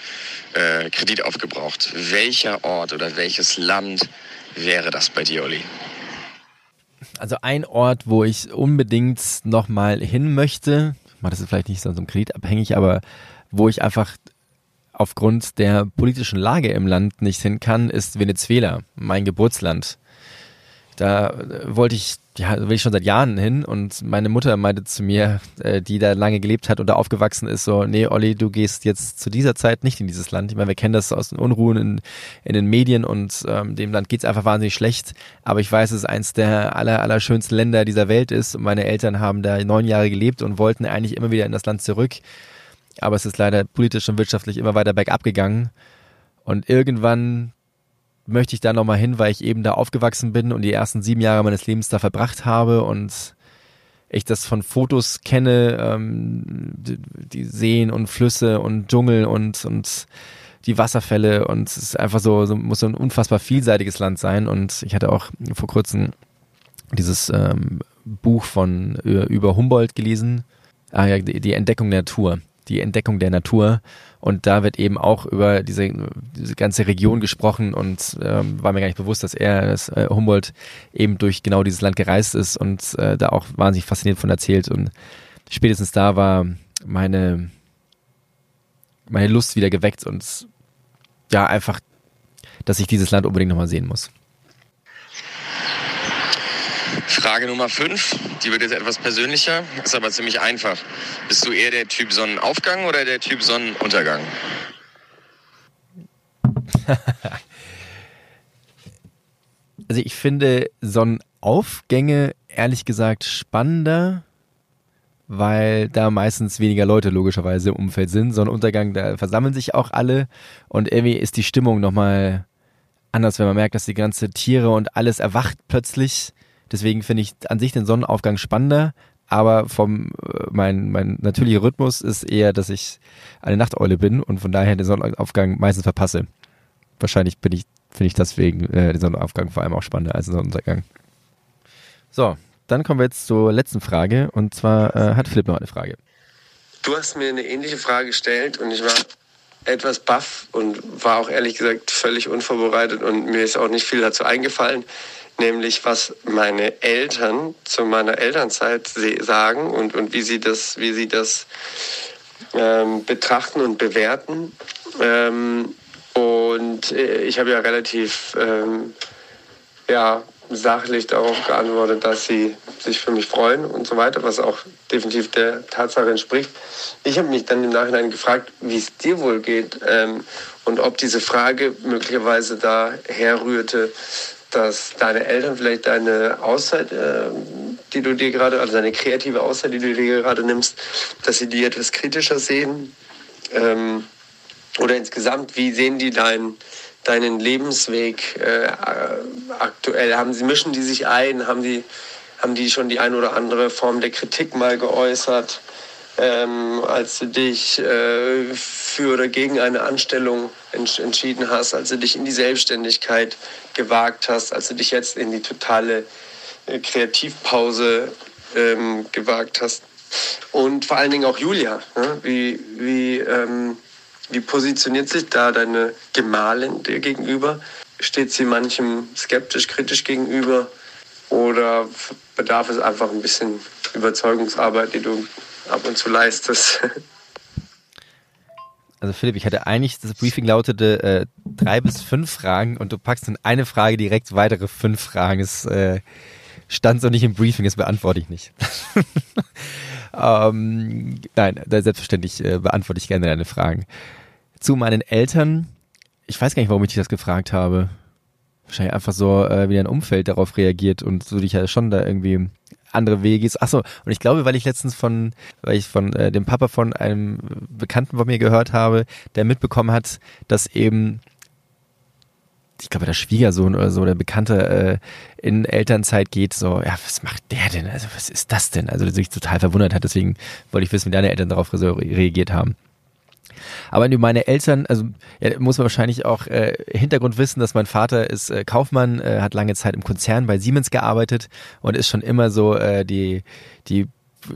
äh, Kredit aufgebraucht. Welcher Ort oder welches Land wäre das bei dir, Olli? Also ein Ort, wo ich unbedingt nochmal hin möchte, das ist vielleicht nicht so einem Kredit abhängig, aber wo ich einfach aufgrund der politischen Lage im Land nicht hin kann, ist Venezuela, mein Geburtsland. Da äh, wollte ich, ja, will ich schon seit Jahren hin und meine Mutter meinte zu mir, äh, die da lange gelebt hat und da aufgewachsen ist, so, nee, Olli, du gehst jetzt zu dieser Zeit nicht in dieses Land. Ich meine, wir kennen das aus den Unruhen in, in den Medien und ähm, dem Land geht's einfach wahnsinnig schlecht. Aber ich weiß, es eins der aller, aller schönsten Länder dieser Welt ist und meine Eltern haben da neun Jahre gelebt und wollten eigentlich immer wieder in das Land zurück. Aber es ist leider politisch und wirtschaftlich immer weiter bergab gegangen. Und irgendwann möchte ich da nochmal hin, weil ich eben da aufgewachsen bin und die ersten sieben Jahre meines Lebens da verbracht habe und ich das von Fotos kenne, ähm, die, die Seen und Flüsse und Dschungel und, und die Wasserfälle und es ist einfach so, so muss so ein unfassbar vielseitiges Land sein und ich hatte auch vor kurzem dieses ähm, Buch von über Humboldt gelesen, ah ja, die, die Entdeckung der Natur die Entdeckung der Natur. Und da wird eben auch über diese, diese ganze Region gesprochen und ähm, war mir gar nicht bewusst, dass er, dass äh, Humboldt eben durch genau dieses Land gereist ist und äh, da auch wahnsinnig fasziniert von erzählt. Und spätestens da war meine, meine Lust wieder geweckt und ja, einfach, dass ich dieses Land unbedingt nochmal sehen muss. Frage Nummer 5, die wird jetzt etwas persönlicher, ist aber ziemlich einfach. Bist du eher der Typ Sonnenaufgang oder der Typ Sonnenuntergang? [LAUGHS] also ich finde Sonnenaufgänge ehrlich gesagt spannender, weil da meistens weniger Leute logischerweise im Umfeld sind. Sonnenuntergang, da versammeln sich auch alle und irgendwie ist die Stimmung nochmal anders, wenn man merkt, dass die ganze Tiere und alles erwacht plötzlich Deswegen finde ich an sich den Sonnenaufgang spannender, aber vom äh, mein mein natürlicher Rhythmus ist eher, dass ich eine Nachteule bin und von daher den Sonnenaufgang meistens verpasse. Wahrscheinlich ich finde ich deswegen äh, den Sonnenaufgang vor allem auch spannender als den Sonnenuntergang. So, dann kommen wir jetzt zur letzten Frage und zwar äh, hat Philipp noch eine Frage. Du hast mir eine ähnliche Frage gestellt und ich war etwas baff und war auch ehrlich gesagt völlig unvorbereitet und mir ist auch nicht viel dazu eingefallen nämlich was meine Eltern zu meiner Elternzeit sagen und, und wie sie das, wie sie das ähm, betrachten und bewerten. Ähm, und äh, ich habe ja relativ ähm, ja, sachlich darauf geantwortet, dass sie sich für mich freuen und so weiter, was auch definitiv der Tatsache entspricht. Ich habe mich dann im Nachhinein gefragt, wie es dir wohl geht ähm, und ob diese Frage möglicherweise daher rührte, dass deine Eltern vielleicht deine Auszeit, äh, die du dir gerade, also deine kreative Auszeit, die du dir gerade nimmst, dass sie die etwas kritischer sehen. Ähm, oder insgesamt, wie sehen die dein, deinen Lebensweg äh, aktuell? Haben sie, mischen die sich ein? Haben die, haben die schon die ein oder andere Form der Kritik mal geäußert, ähm, als du dich äh, für oder gegen eine Anstellung ents entschieden hast, als du dich in die Selbstständigkeit gewagt hast, als du dich jetzt in die totale äh, Kreativpause ähm, gewagt hast? Und vor allen Dingen auch Julia. Ne? Wie, wie ähm, wie positioniert sich da deine Gemahlin dir gegenüber? Steht sie manchem skeptisch, kritisch gegenüber? Oder bedarf es einfach ein bisschen Überzeugungsarbeit, die du ab und zu leistest? Also Philipp, ich hatte eigentlich, das Briefing lautete äh, drei bis fünf Fragen und du packst in eine Frage direkt weitere fünf Fragen. Es äh, stand so nicht im Briefing, das beantworte ich nicht. [LAUGHS] ähm, nein, selbstverständlich äh, beantworte ich gerne deine Fragen zu meinen Eltern. Ich weiß gar nicht, warum ich dich das gefragt habe. Wahrscheinlich einfach so, äh, wie dein Umfeld darauf reagiert und so dich ja schon da irgendwie andere Wege ist. Achso, und ich glaube, weil ich letztens von, weil ich von äh, dem Papa von einem Bekannten von mir gehört habe, der mitbekommen hat, dass eben ich glaube, der Schwiegersohn oder so, der Bekannte äh, in Elternzeit geht, so, ja, was macht der denn? Also, was ist das denn? Also, der sich total verwundert hat. Deswegen wollte ich wissen, wie deine Eltern darauf reagiert haben. Aber meine Eltern, also ja, muss man wahrscheinlich auch äh, Hintergrund wissen, dass mein Vater ist äh, Kaufmann, äh, hat lange Zeit im Konzern bei Siemens gearbeitet und ist schon immer so äh, die die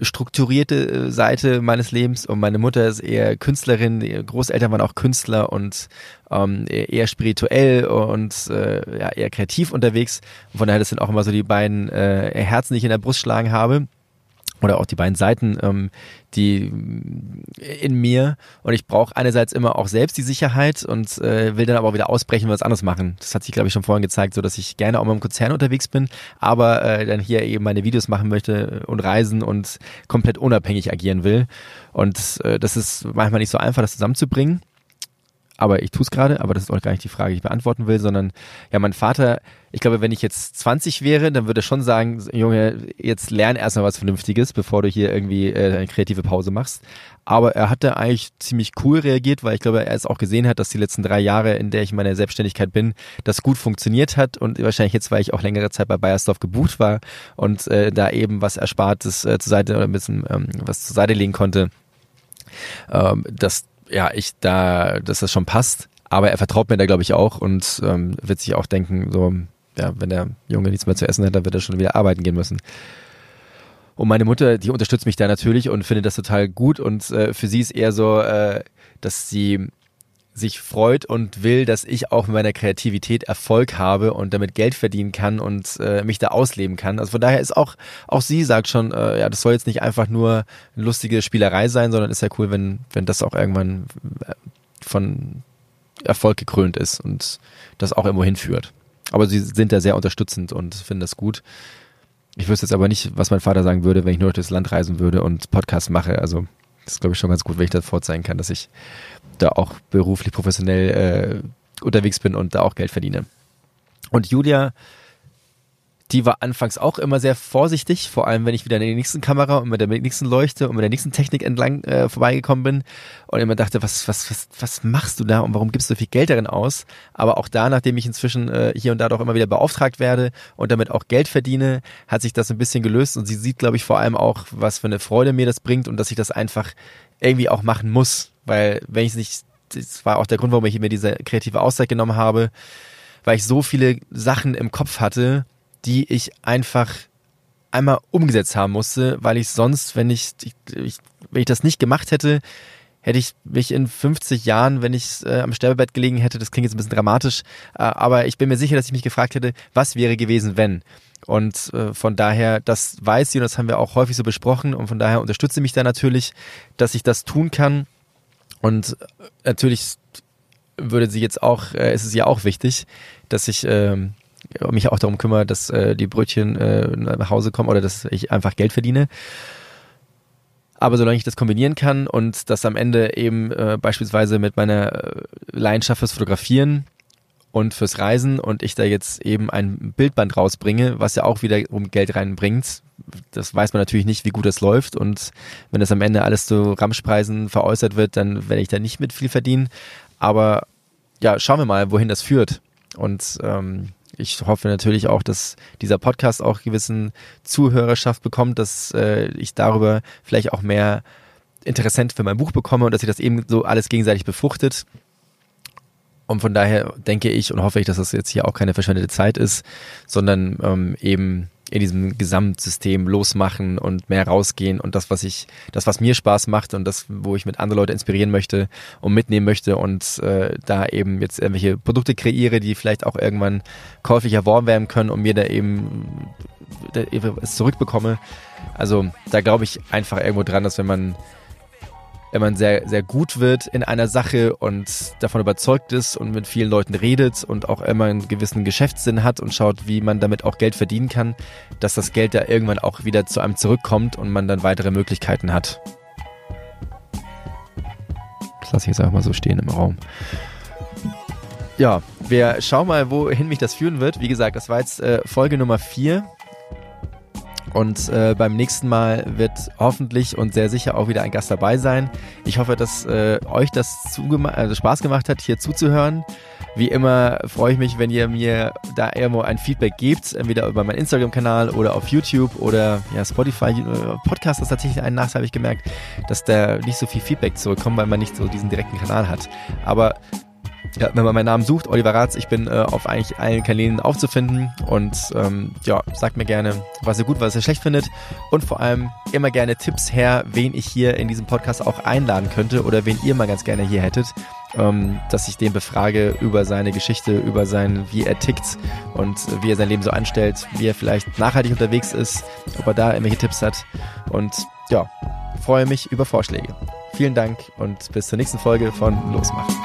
strukturierte äh, Seite meines Lebens und meine Mutter ist eher Künstlerin, die Großeltern waren auch Künstler und ähm, eher spirituell und äh, ja, eher kreativ unterwegs. Von daher das sind auch immer so die beiden äh, Herzen, die ich in der Brust schlagen habe oder auch die beiden Seiten, ähm, die in mir. Und ich brauche einerseits immer auch selbst die Sicherheit und äh, will dann aber auch wieder ausbrechen und was anderes machen. Das hat sich glaube ich schon vorhin gezeigt, so dass ich gerne auch mal im Konzern unterwegs bin, aber äh, dann hier eben meine Videos machen möchte und reisen und komplett unabhängig agieren will. Und äh, das ist manchmal nicht so einfach, das zusammenzubringen aber ich tue es gerade, aber das ist auch gar nicht die Frage, die ich beantworten will, sondern ja, mein Vater, ich glaube, wenn ich jetzt 20 wäre, dann würde er schon sagen, Junge, jetzt lern erstmal was Vernünftiges, bevor du hier irgendwie äh, eine kreative Pause machst. Aber er hat da eigentlich ziemlich cool reagiert, weil ich glaube, er es auch gesehen hat, dass die letzten drei Jahre, in der ich in meiner Selbstständigkeit bin, das gut funktioniert hat und wahrscheinlich jetzt, weil ich auch längere Zeit bei Bayersdorf gebucht war und äh, da eben was Erspartes äh, zur Seite oder ein bisschen ähm, was zur Seite legen konnte, ähm, dass ja, ich da, dass das schon passt. Aber er vertraut mir da, glaube ich, auch und ähm, wird sich auch denken, so, ja, wenn der Junge nichts mehr zu essen hat, dann wird er schon wieder arbeiten gehen müssen. Und meine Mutter, die unterstützt mich da natürlich und findet das total gut. Und äh, für sie ist eher so, äh, dass sie sich freut und will, dass ich auch mit meiner Kreativität Erfolg habe und damit Geld verdienen kann und äh, mich da ausleben kann. Also von daher ist auch, auch sie sagt schon, äh, ja, das soll jetzt nicht einfach nur lustige Spielerei sein, sondern ist ja cool, wenn, wenn das auch irgendwann äh, von Erfolg gekrönt ist und das auch irgendwo hinführt. Aber sie sind da sehr unterstützend und finden das gut. Ich wüsste jetzt aber nicht, was mein Vater sagen würde, wenn ich nur durch das Land reisen würde und Podcast mache. Also das ist, glaube ich, schon ganz gut, wenn ich das vorzeigen kann, dass ich da auch beruflich professionell äh, unterwegs bin und da auch Geld verdiene. Und Julia, die war anfangs auch immer sehr vorsichtig, vor allem wenn ich wieder in der nächsten Kamera und mit der nächsten Leuchte und mit der nächsten Technik entlang äh, vorbeigekommen bin und immer dachte, was, was, was, was machst du da und warum gibst du so viel Geld darin aus? Aber auch da, nachdem ich inzwischen äh, hier und da doch immer wieder beauftragt werde und damit auch Geld verdiene, hat sich das ein bisschen gelöst und sie sieht, glaube ich, vor allem auch, was für eine Freude mir das bringt und dass ich das einfach irgendwie auch machen muss, weil wenn ich es nicht, das war auch der Grund, warum ich mir diese kreative Auszeit genommen habe, weil ich so viele Sachen im Kopf hatte, die ich einfach einmal umgesetzt haben musste, weil ich sonst, wenn ich, ich wenn ich das nicht gemacht hätte, hätte ich mich in 50 Jahren, wenn ich äh, am Sterbebett gelegen hätte, das klingt jetzt ein bisschen dramatisch, äh, aber ich bin mir sicher, dass ich mich gefragt hätte, was wäre gewesen, wenn? Und äh, von daher, das weiß sie und das haben wir auch häufig so besprochen und von daher unterstütze mich da natürlich, dass ich das tun kann. Und natürlich würde sie jetzt auch, äh, ist es ja auch wichtig, dass ich ähm, mich auch darum kümmere, dass äh, die Brötchen äh, nach Hause kommen oder dass ich einfach Geld verdiene. Aber solange ich das kombinieren kann und das am Ende eben äh, beispielsweise mit meiner äh, Leidenschaft fürs Fotografieren und fürs Reisen und ich da jetzt eben ein Bildband rausbringe, was ja auch wieder um Geld reinbringt, das weiß man natürlich nicht, wie gut das läuft und wenn das am Ende alles zu Ramschpreisen veräußert wird, dann werde ich da nicht mit viel verdienen. Aber ja, schauen wir mal, wohin das führt. Und ähm, ich hoffe natürlich auch, dass dieser Podcast auch gewissen Zuhörerschaft bekommt, dass äh, ich darüber vielleicht auch mehr Interessent für mein Buch bekomme und dass sich das eben so alles gegenseitig befruchtet. Und von daher denke ich und hoffe ich, dass das jetzt hier auch keine verschwendete Zeit ist, sondern ähm, eben in diesem Gesamtsystem losmachen und mehr rausgehen und das, was ich, das, was mir Spaß macht und das, wo ich mit anderen Leuten inspirieren möchte und mitnehmen möchte und äh, da eben jetzt irgendwelche Produkte kreiere, die vielleicht auch irgendwann käuflich erworben werden können und mir da eben es zurückbekomme. Also da glaube ich einfach irgendwo dran, dass wenn man wenn man sehr, sehr gut wird in einer Sache und davon überzeugt ist und mit vielen Leuten redet und auch immer einen gewissen Geschäftssinn hat und schaut, wie man damit auch Geld verdienen kann, dass das Geld da irgendwann auch wieder zu einem zurückkommt und man dann weitere Möglichkeiten hat. Das lasse ich jetzt einfach mal so stehen im Raum. Ja, wir schauen mal, wohin mich das führen wird. Wie gesagt, das war jetzt äh, Folge Nummer 4 und äh, beim nächsten Mal wird hoffentlich und sehr sicher auch wieder ein Gast dabei sein. Ich hoffe, dass äh, euch das also Spaß gemacht hat, hier zuzuhören. Wie immer freue ich mich, wenn ihr mir da irgendwo ein Feedback gebt, entweder über meinen Instagram-Kanal oder auf YouTube oder ja, Spotify. Äh, Podcast ist tatsächlich ein Nachteil, habe ich gemerkt, dass da nicht so viel Feedback zurückkommt, weil man nicht so diesen direkten Kanal hat. Aber ja, wenn man meinen Namen sucht, Oliver Ratz, ich bin äh, auf eigentlich allen Kanälen aufzufinden und ähm, ja, sagt mir gerne, was ihr gut, was ihr schlecht findet und vor allem immer gerne Tipps her, wen ich hier in diesem Podcast auch einladen könnte oder wen ihr mal ganz gerne hier hättet, ähm, dass ich den befrage über seine Geschichte, über sein, wie er tickt und wie er sein Leben so anstellt, wie er vielleicht nachhaltig unterwegs ist, ob er da irgendwelche Tipps hat und ja, freue mich über Vorschläge. Vielen Dank und bis zur nächsten Folge von Losmachen.